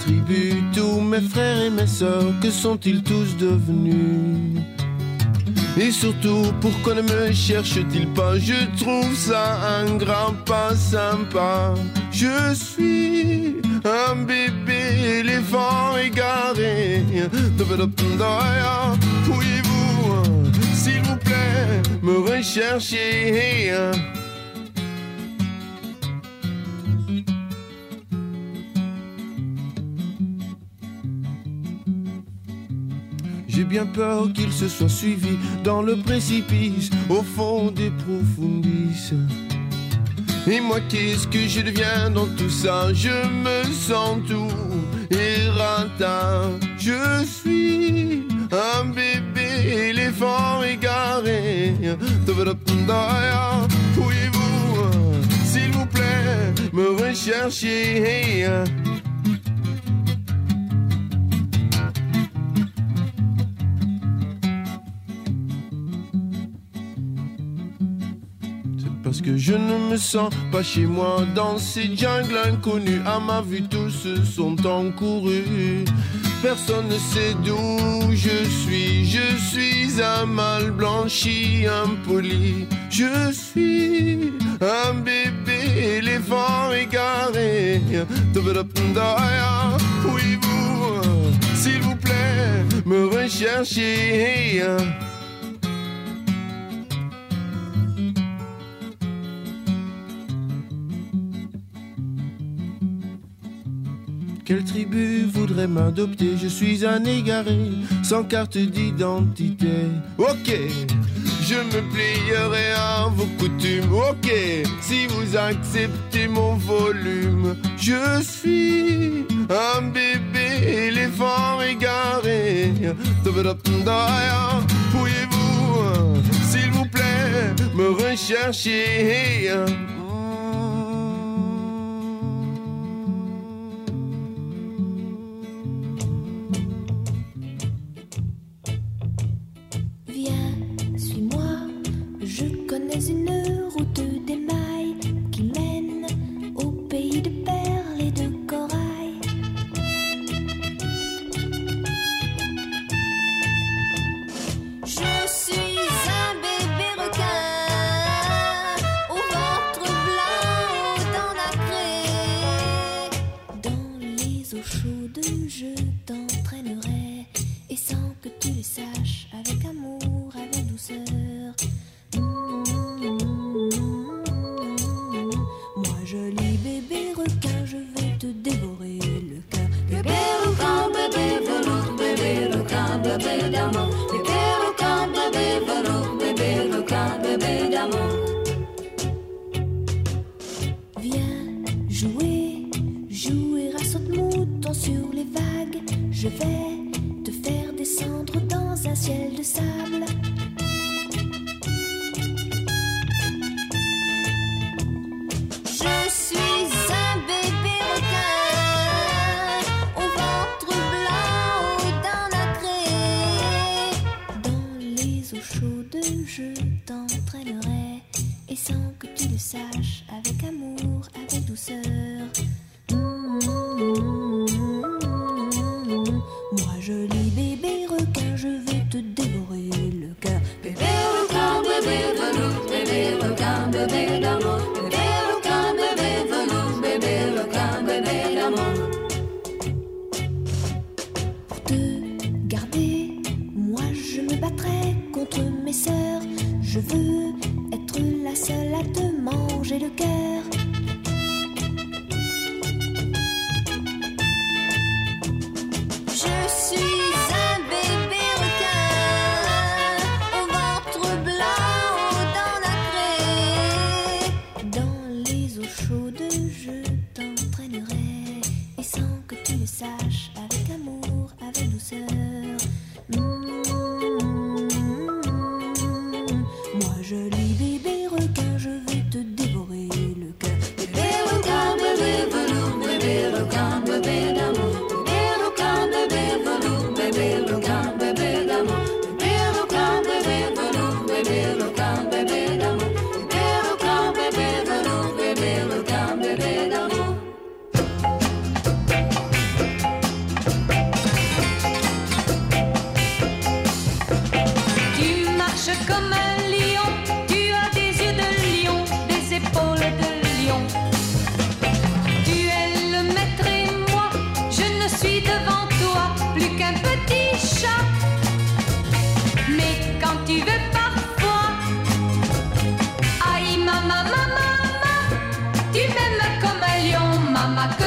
tribu, tous mes frères et mes sœurs, que sont-ils tous devenus? Et surtout, pourquoi ne me cherche-t-il pas? Je trouve ça un grand pas sympa. Je suis un bébé éléphant égaré. Oui, vous, s'il vous plaît, me recherchez. Bien peur qu'il se soit suivi dans le précipice, au fond des profondis. Et moi, qu'est-ce que je deviens dans tout ça? Je me sens tout errata. Je suis un bébé éléphant égaré. Pouvez-vous, s'il vous plaît, me rechercher? Je ne me sens pas chez moi dans ces jungles inconnues. À ma vue, tous sont encourus. Personne ne sait d'où je suis. Je suis un mal blanchi, impoli. Je suis un bébé éléphant égaré. Oui, vous, s'il vous plaît, me recherchez. Quelle tribu voudrait m'adopter? Je suis un égaré, sans carte d'identité. Ok, je me plierai à vos coutumes. Ok, si vous acceptez mon volume, je suis un bébé éléphant égaré. Pourriez-vous, s'il vous plaît, me rechercher je lis bébé requin, je vais te dévorer le cœur.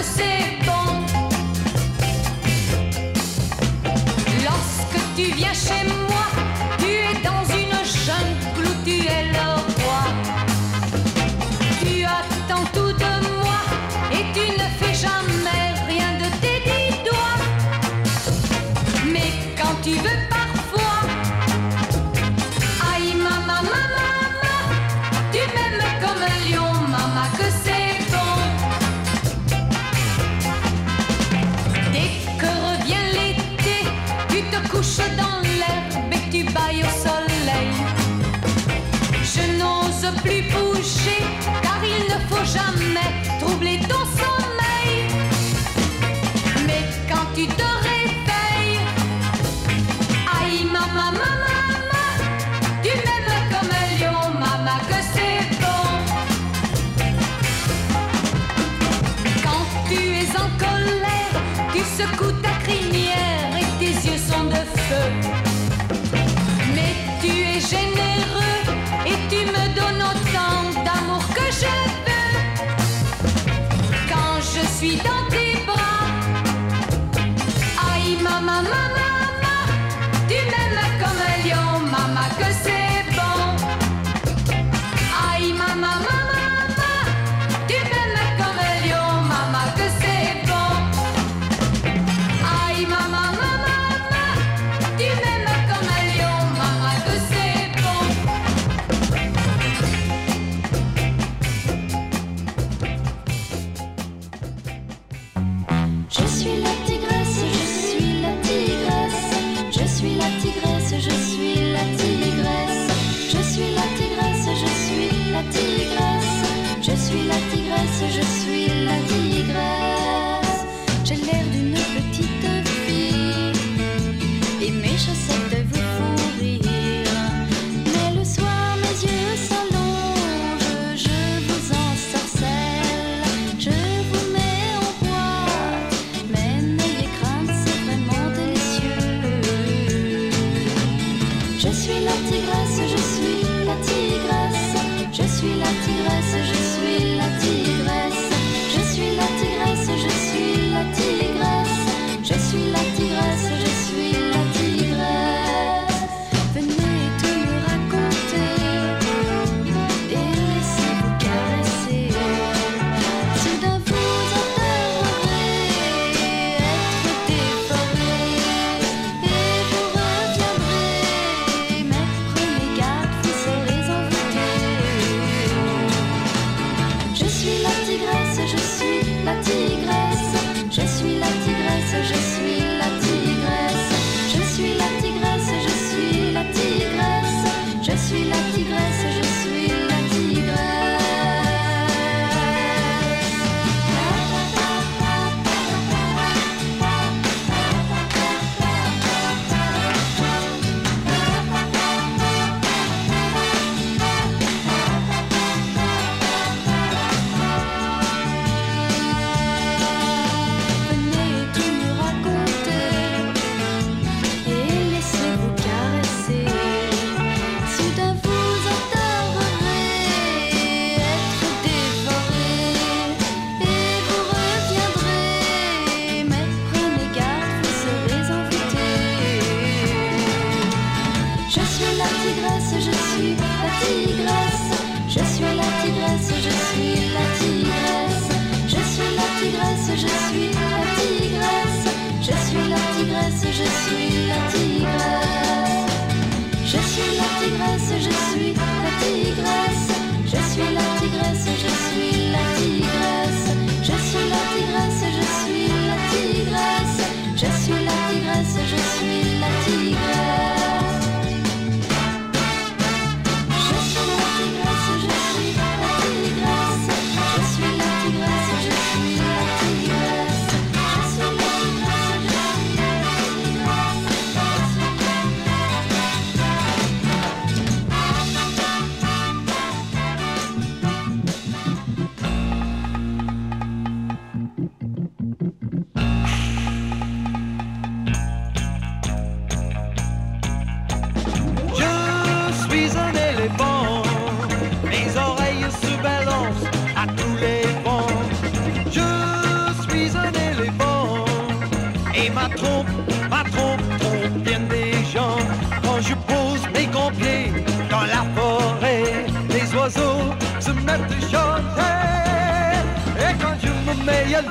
Je suis la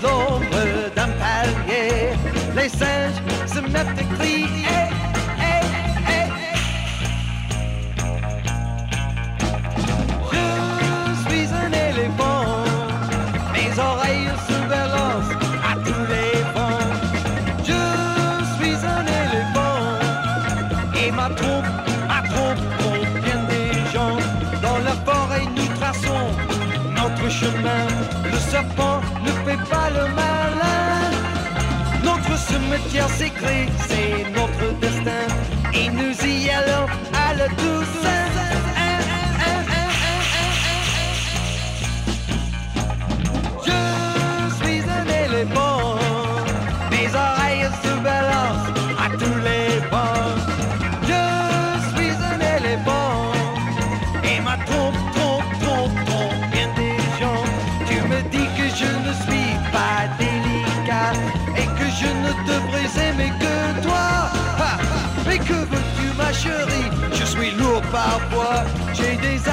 l'ombre d'un palier, les singes se mettent à crier. pas le malin. Notre cimetière c'est c'est notre destin. Et nous y allons à la Toussaint. boucherie. Je suis lourd parfois, j'ai des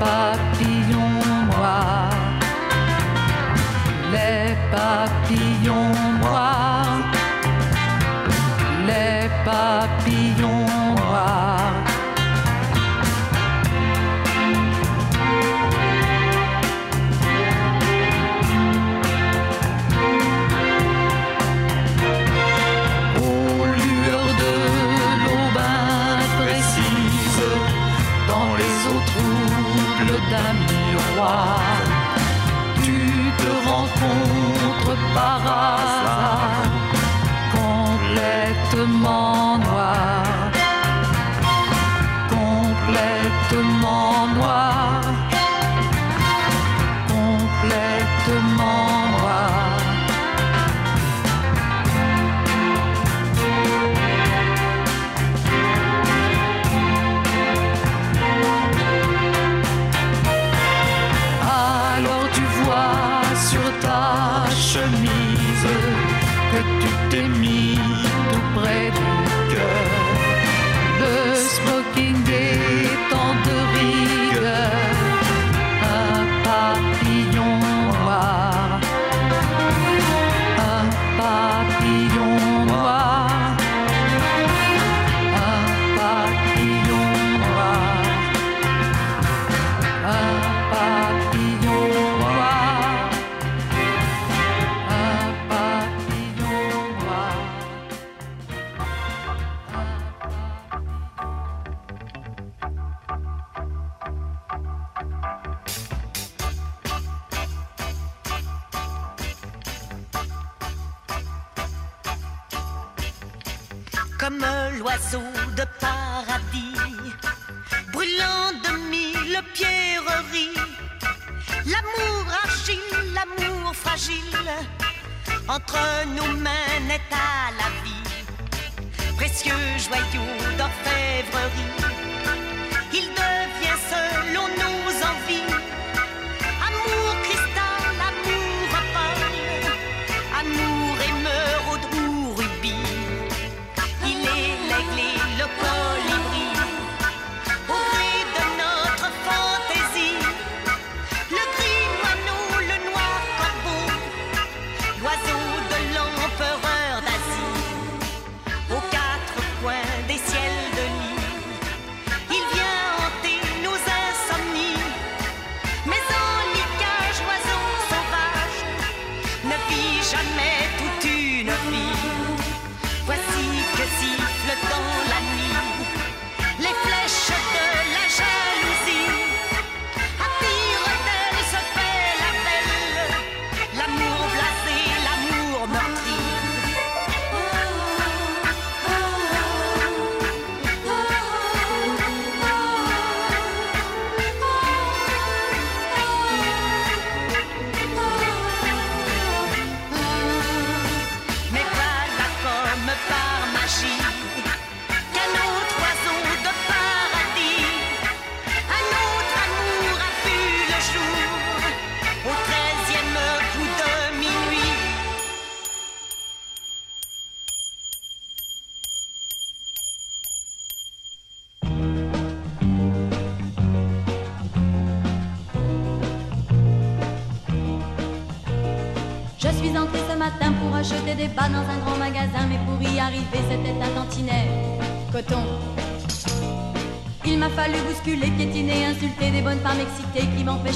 papillons noirs, les papillons noirs, les papillons par hasard, complètement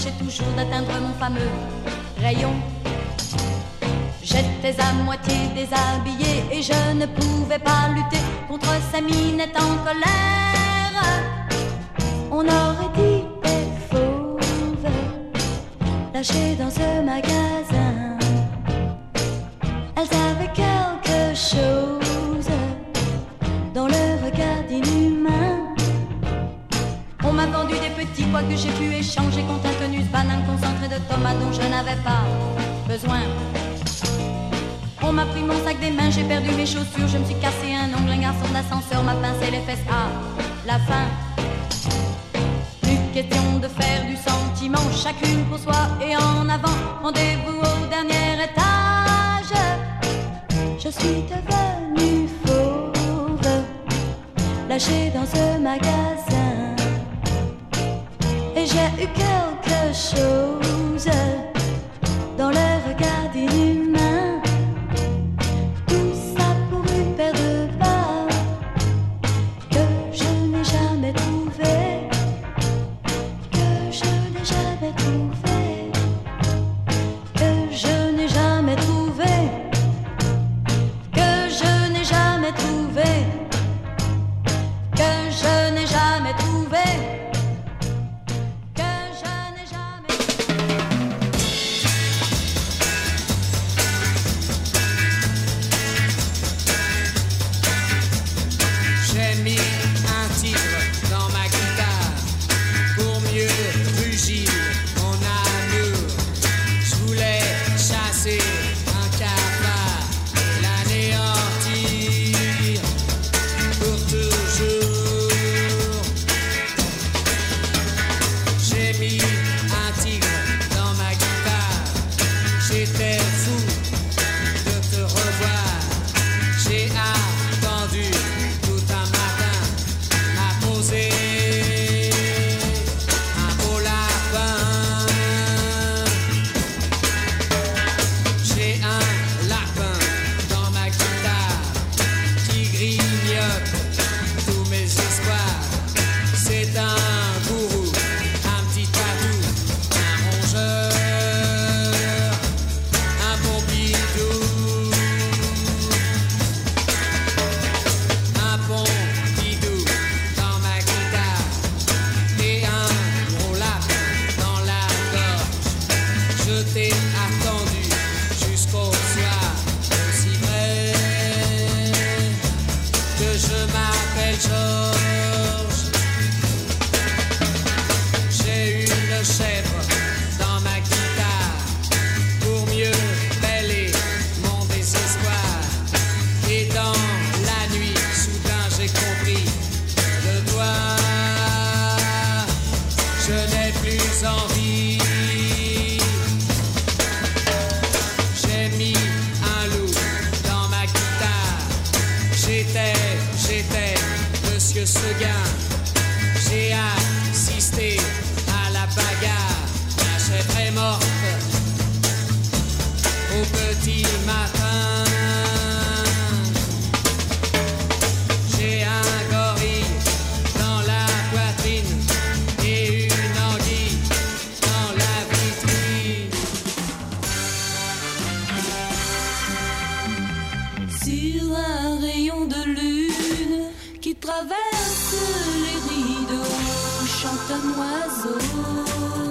J'empêchais toujours d'atteindre mon fameux rayon. J'étais à moitié déshabillée et je ne pouvais pas lutter contre sa minette en colère. j'ai pu échanger contre un tenus banane concentré de tomates dont je n'avais pas besoin. On m'a pris mon sac des mains, j'ai perdu mes chaussures, je me suis cassé un ongle, un garçon d'ascenseur m'a pincé les fesses à la fin. Plus question de faire du sentiment, chacune pour soi et en avant. Rendez-vous au dernier étage. Je suis devenue fauve, lâchée dans ce magasin. J'ai eu quelque chose dans le regard d'une comme oiseau.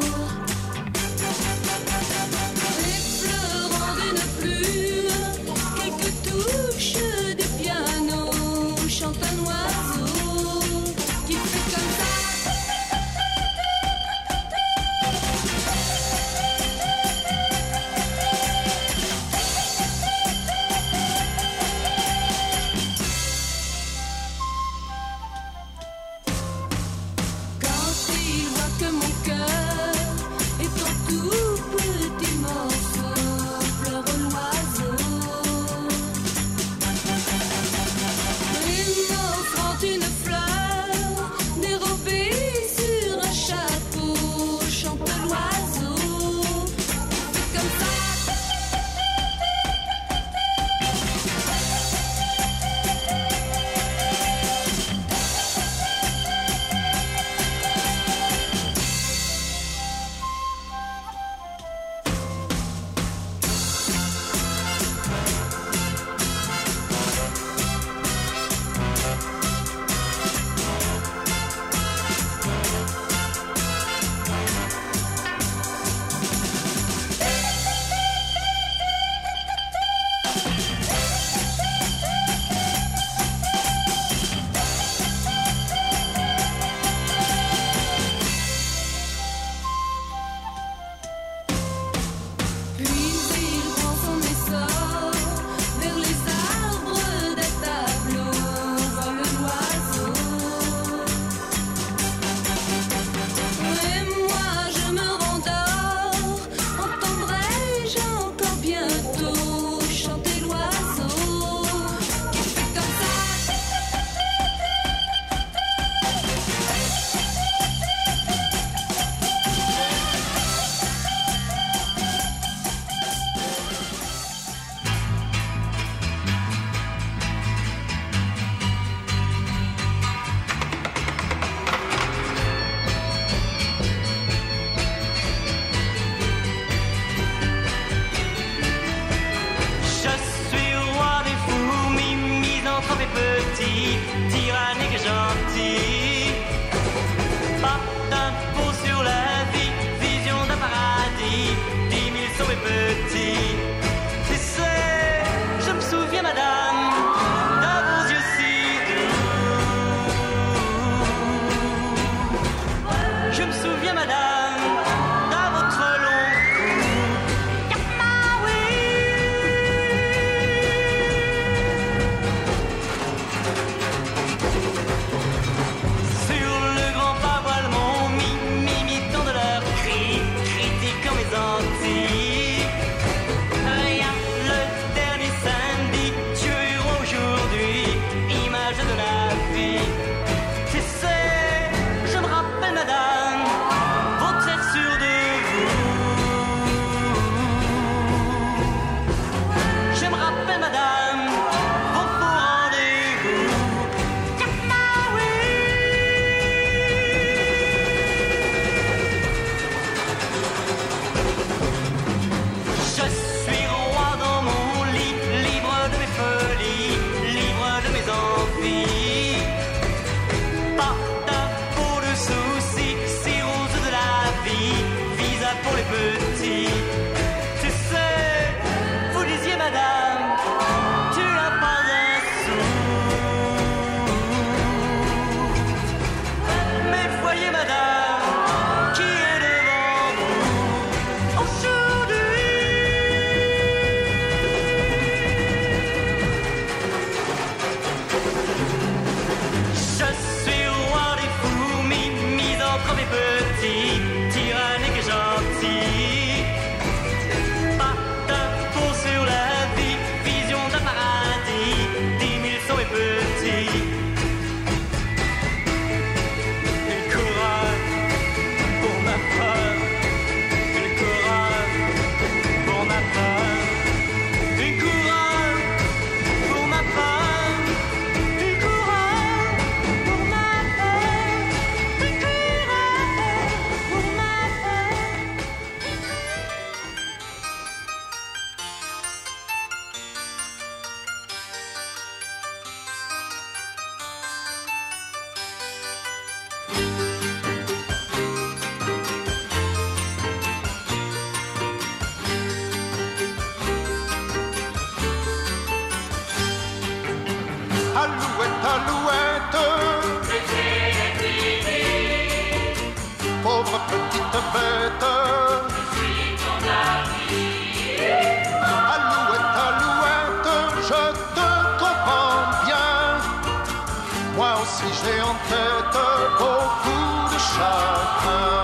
j'ai en tête beaucoup de chacun.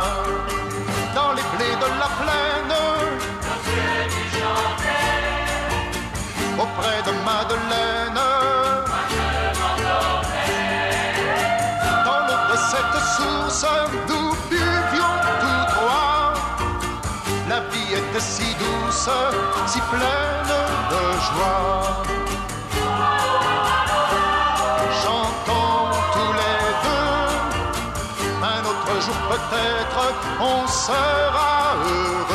Dans les blés de la plaine, auprès de Madeleine, dans l'eau de cette source, nous buvions tous trois. La vie était si douce, si pleine de joie. jour peut-être on sera heureux.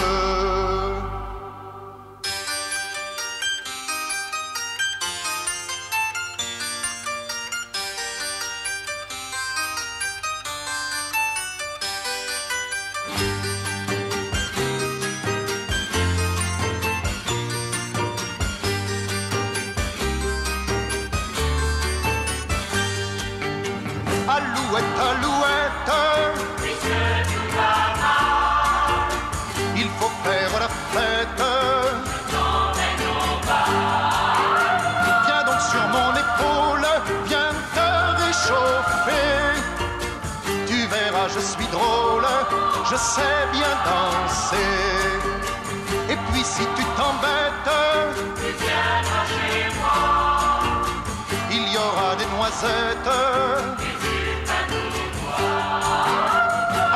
cassette.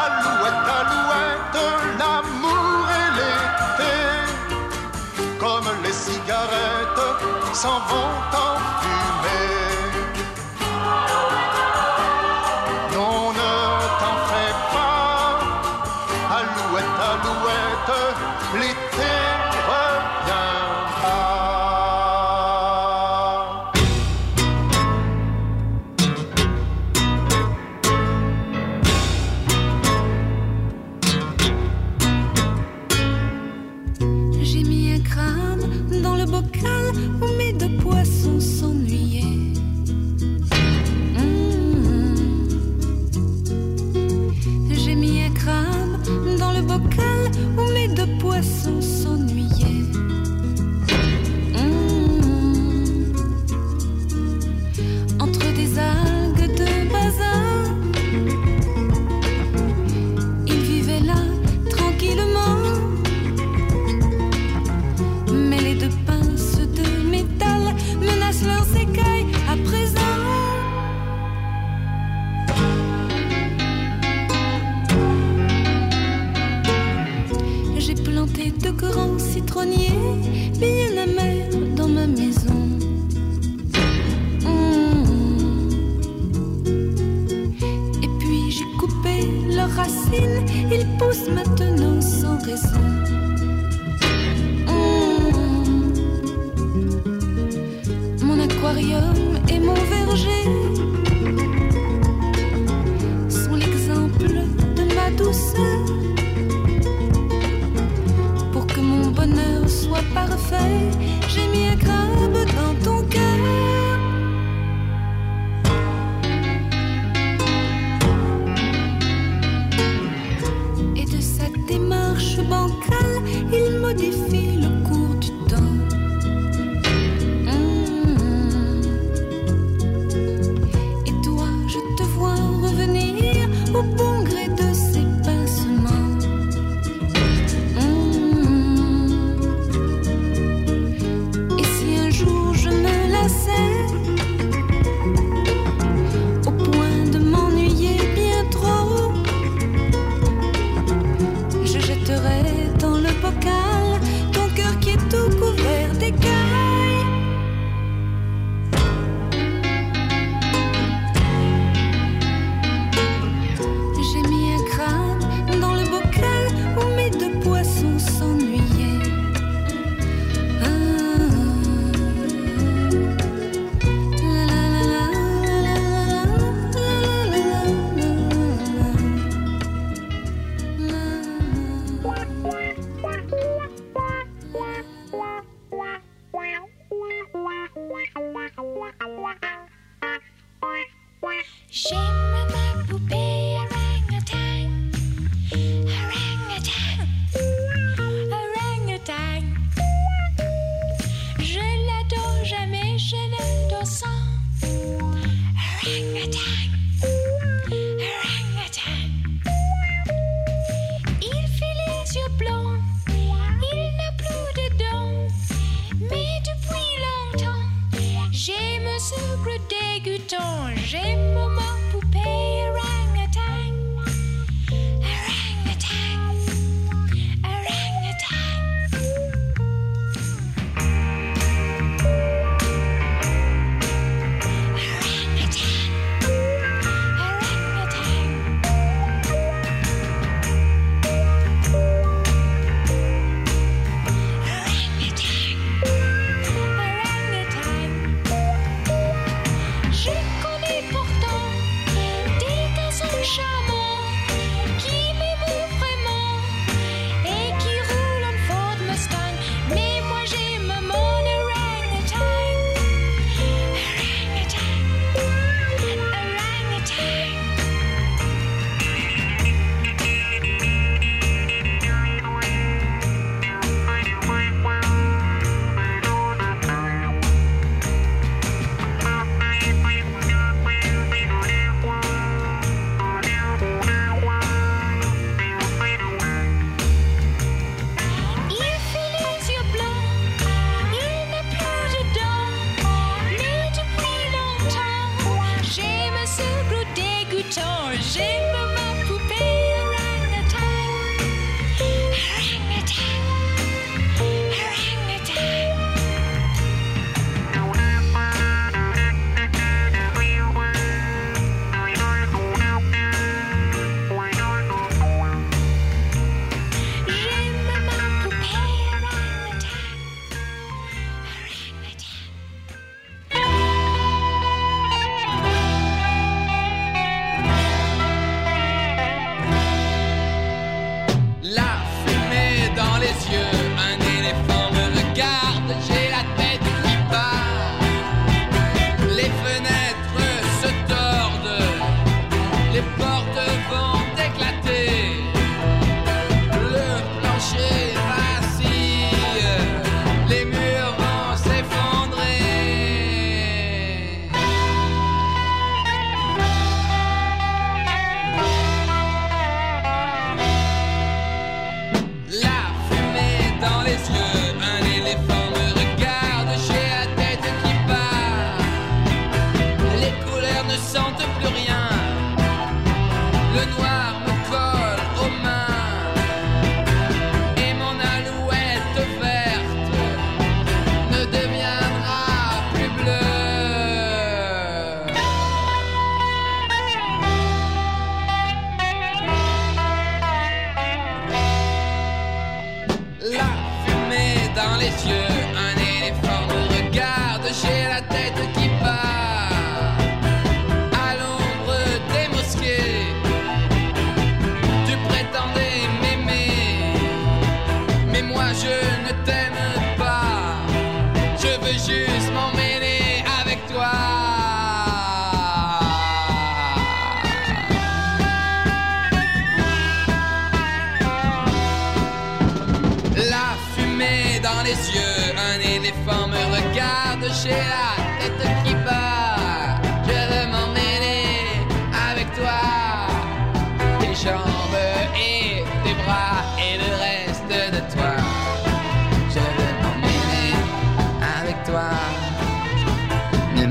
Alouette, alouette, l'amour et l'été, comme les cigarettes s'en vont en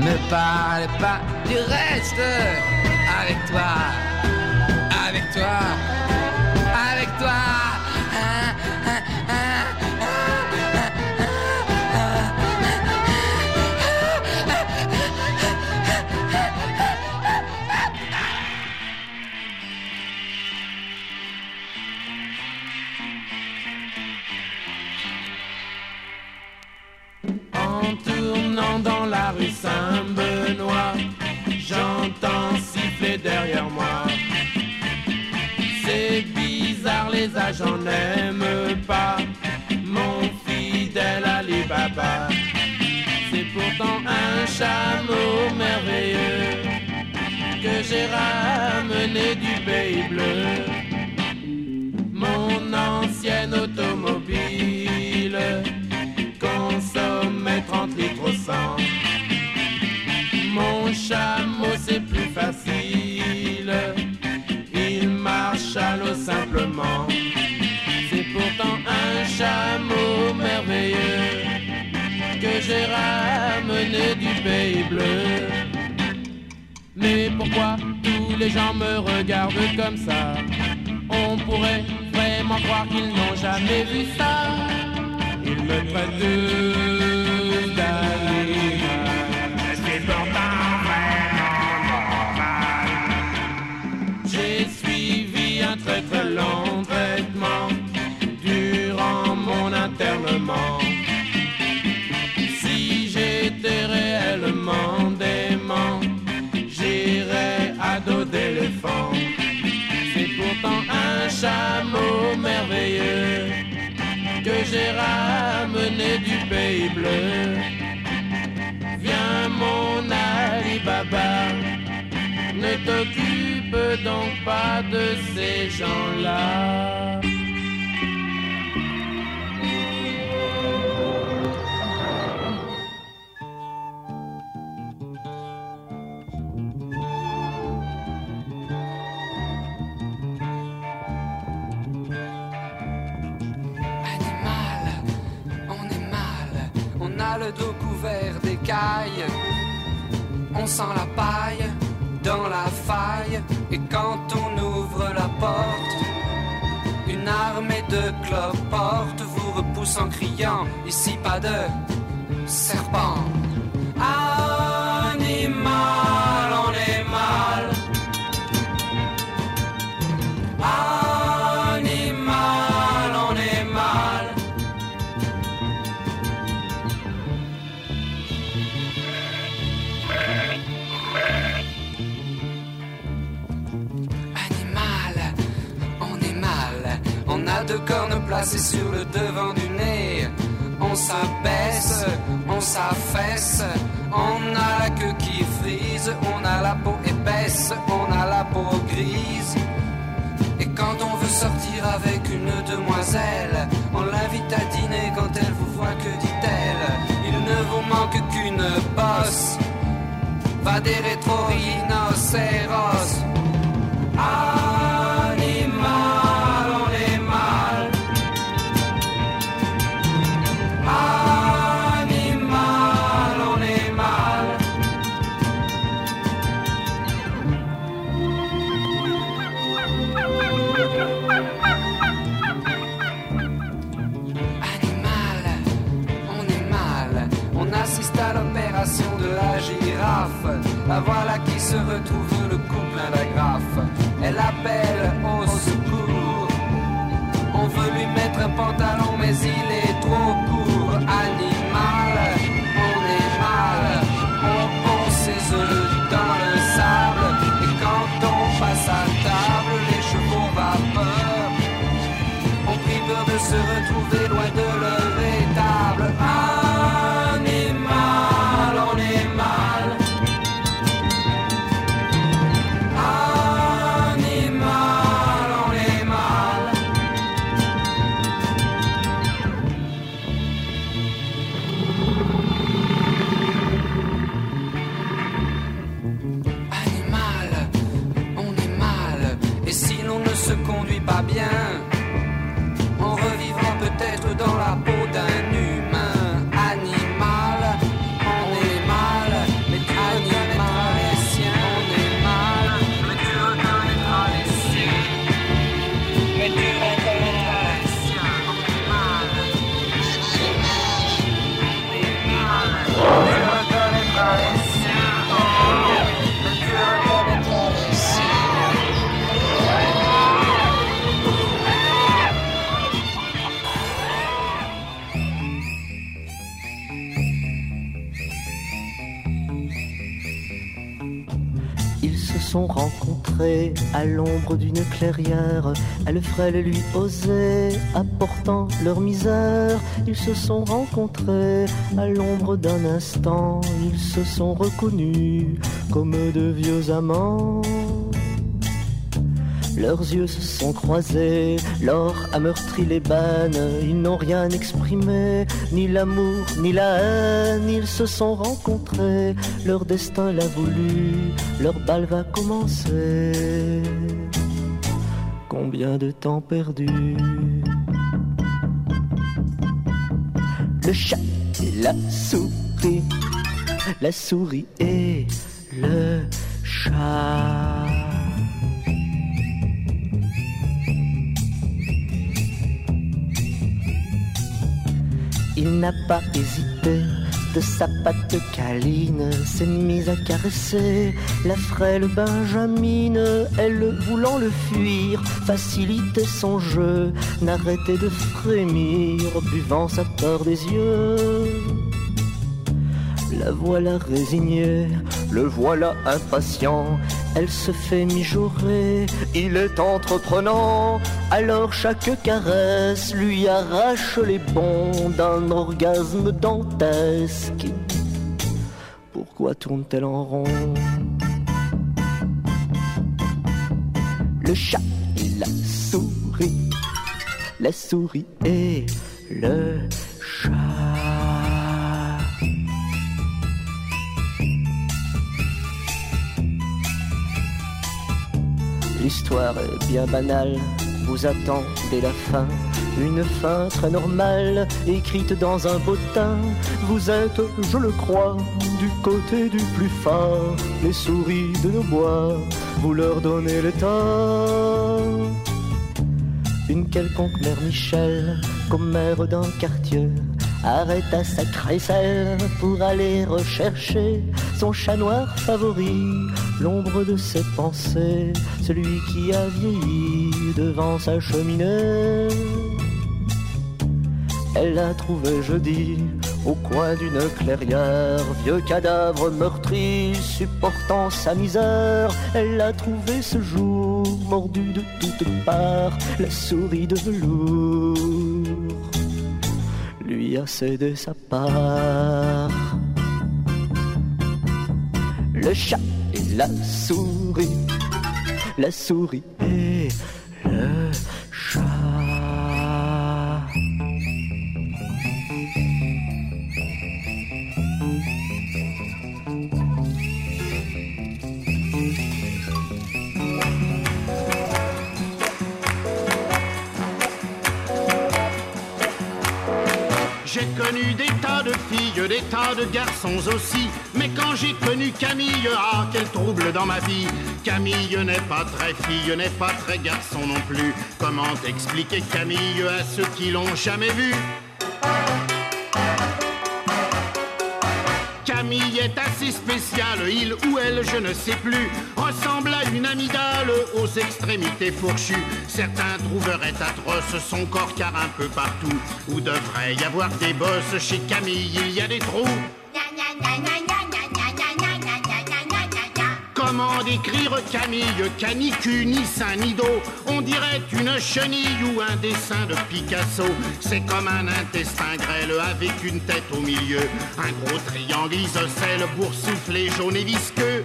Ne parle pas du reste. Avec toi, avec toi, avec toi. j'en aime pas, mon fidèle Alibaba. C'est pourtant un chameau merveilleux que j'ai ramené du pays bleu. Mon ancienne automobile consommait 30 litres au 100. Mon chameau c'est plus facile. Pays bleu. Mais pourquoi tous les gens me regardent comme ça? On pourrait vraiment croire qu'ils n'ont jamais vu ça. Ils me traitent de d'animal. J'ai suivi un très très long traitement durant mon internement. J'ai ramené du pays bleu. Viens mon Ali Baba, ne t'occupe donc pas de ces gens-là. On sent la paille dans la faille, et quand on ouvre la porte, une armée de cloportes vous repousse en criant, ici pas de serpent. Animal, placées sur le devant du nez. On s'abaisse, on s'affaisse. On a la queue qui frise. On a la peau épaisse, on a la peau grise. Et quand on veut sortir avec une demoiselle, on l'invite à dîner quand elle vous voit, que dit-elle? Il ne vous manque qu'une bosse. Va des rétro-rhinocéros. Animal, sont rencontrés à l'ombre d'une clairière. Elle frêle lui osait, apportant leur misère. Ils se sont rencontrés à l'ombre d'un instant. Ils se sont reconnus comme de vieux amants. Leurs yeux se sont croisés, l'or a meurtri les bannes, ils n'ont rien exprimé, ni l'amour, ni la haine, ils se sont rencontrés, leur destin l'a voulu, leur bal va commencer. Combien de temps perdu? Le chat et la souris, la souris et le chat. Il n'a pas hésité, de sa patte câline s'est mise à caresser la frêle Benjamine. Elle, voulant le fuir, facilitait son jeu, n'arrêtait de frémir, buvant sa peur des yeux. La voilà résignée, le voilà impatient. Elle se fait mijorer, il est entreprenant. Alors chaque caresse lui arrache les bons d'un orgasme dantesque. Pourquoi tourne-t-elle en rond? Le chat et la souris, la souris et le L'histoire est bien banale, vous attend la fin. Une fin très normale, écrite dans un bottin. Vous êtes, je le crois, du côté du plus fort. Les souris de nos bois, vous leur donnez le temps. Une quelconque mère Michel, comme mère d'un quartier, arrêta sa crécelle pour aller rechercher son chat noir favori, l'ombre de ses pensées, celui qui a vieilli devant sa cheminée. Elle l'a trouvé jeudi au coin d'une clairière, vieux cadavre meurtri supportant sa misère. Elle l'a trouvé ce jour, mordu de toutes parts, la souris de velours a cédé sa part. Le chat et la souris, la souris et le connu des tas de filles, des tas de garçons aussi. Mais quand j'ai connu Camille, ah, quel trouble dans ma vie. Camille n'est pas très fille, n'est pas très garçon non plus. Comment expliquer Camille à ceux qui l'ont jamais vue? Est assez spéciale, il ou elle, je ne sais plus, ressemble à une amygdale aux extrémités fourchues. Certains trouveraient atroce son corps car un peu partout, où devrait y avoir des bosses, chez Camille il y a des trous. Comment décrire Camille Canicu, ni sein, ni dos On dirait une chenille ou un dessin de Picasso. C'est comme un intestin grêle avec une tête au milieu. Un gros triangle isocèle boursouflé, jaune et visqueux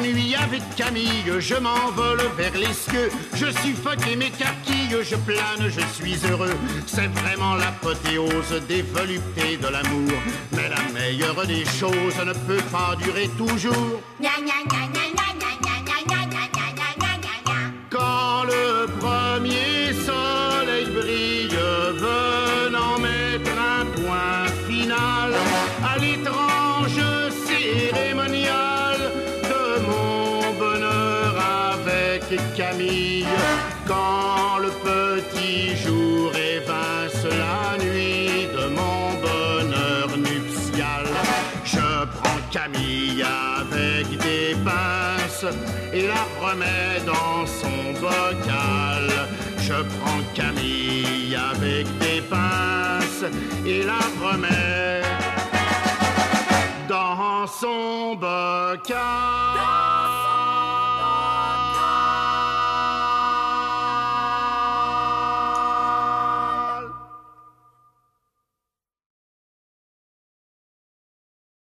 Nuit avec Camille, je m'envole vers les cieux. Je suffoque et m'écarquille, je plane, je suis heureux. C'est vraiment l'apothéose des voluptés de l'amour. Mais la meilleure des choses ne peut pas durer toujours. Et la remets dans son bocal. Je prends Camille avec des pinces et la remets dans son bocal.